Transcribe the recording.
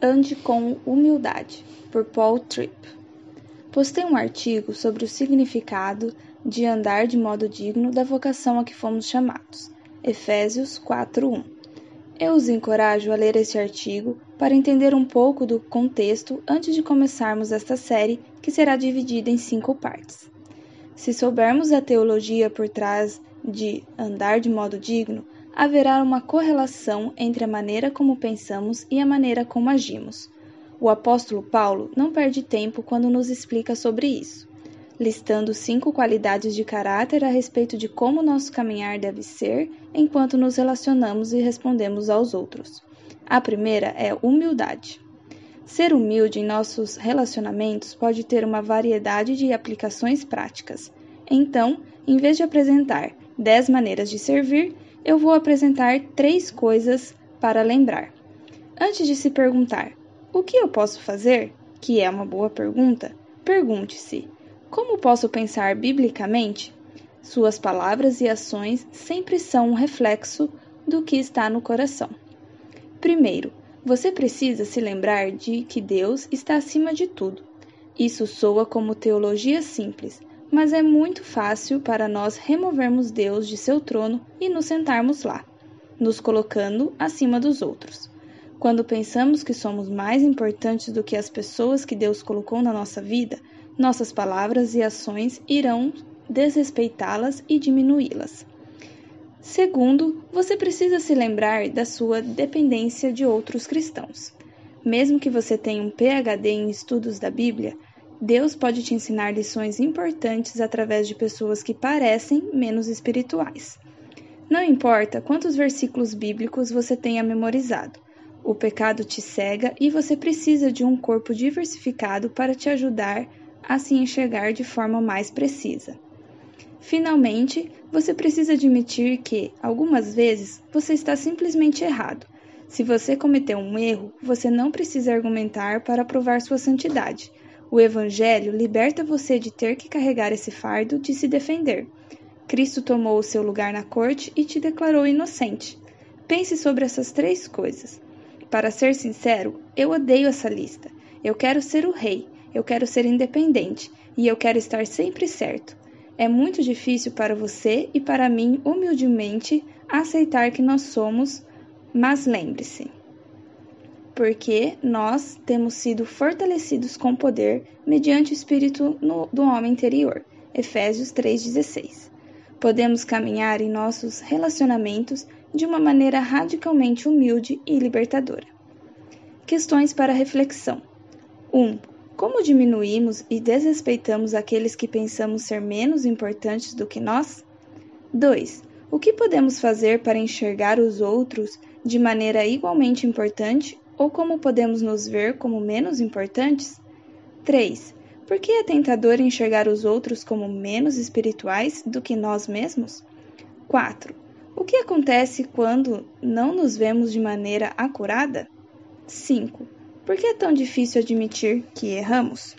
Ande com humildade, por Paul Tripp. Postei um artigo sobre o significado de andar de modo digno da vocação a que fomos chamados. Efésios 4:1. Eu os encorajo a ler esse artigo para entender um pouco do contexto antes de começarmos esta série, que será dividida em cinco partes. Se soubermos a teologia por trás de andar de modo digno, haverá uma correlação entre a maneira como pensamos e a maneira como agimos. O apóstolo Paulo não perde tempo quando nos explica sobre isso, listando cinco qualidades de caráter a respeito de como nosso caminhar deve ser enquanto nos relacionamos e respondemos aos outros. A primeira é humildade. Ser humilde em nossos relacionamentos pode ter uma variedade de aplicações práticas. Então, em vez de apresentar 10 maneiras de servir, eu vou apresentar três coisas para lembrar. Antes de se perguntar o que eu posso fazer, que é uma boa pergunta, pergunte-se: como posso pensar biblicamente? Suas palavras e ações sempre são um reflexo do que está no coração. Primeiro, você precisa se lembrar de que Deus está acima de tudo. Isso soa como teologia simples, mas é muito fácil para nós removermos Deus de seu trono e nos sentarmos lá, nos colocando acima dos outros. Quando pensamos que somos mais importantes do que as pessoas que Deus colocou na nossa vida, nossas palavras e ações irão desrespeitá-las e diminuí-las. Segundo, você precisa se lembrar da sua dependência de outros cristãos. Mesmo que você tenha um PhD em estudos da Bíblia, Deus pode te ensinar lições importantes através de pessoas que parecem menos espirituais. Não importa quantos versículos bíblicos você tenha memorizado, o pecado te cega e você precisa de um corpo diversificado para te ajudar a se enxergar de forma mais precisa. Finalmente, você precisa admitir que, algumas vezes, você está simplesmente errado. Se você cometeu um erro, você não precisa argumentar para provar sua santidade. O Evangelho liberta você de ter que carregar esse fardo de se defender. Cristo tomou o seu lugar na corte e te declarou inocente. Pense sobre essas três coisas. Para ser sincero, eu odeio essa lista. Eu quero ser o rei, eu quero ser independente e eu quero estar sempre certo. É muito difícil para você e para mim, humildemente, aceitar que nós somos, mas lembre-se, porque nós temos sido fortalecidos com poder mediante o Espírito no, do homem interior. Efésios 3,16. Podemos caminhar em nossos relacionamentos de uma maneira radicalmente humilde e libertadora. Questões para reflexão: 1. Um, como diminuímos e desrespeitamos aqueles que pensamos ser menos importantes do que nós? 2. O que podemos fazer para enxergar os outros de maneira igualmente importante ou como podemos nos ver como menos importantes? 3. Por que é tentador enxergar os outros como menos espirituais do que nós mesmos? 4. O que acontece quando não nos vemos de maneira acurada? 5. Por que é tão difícil admitir que erramos?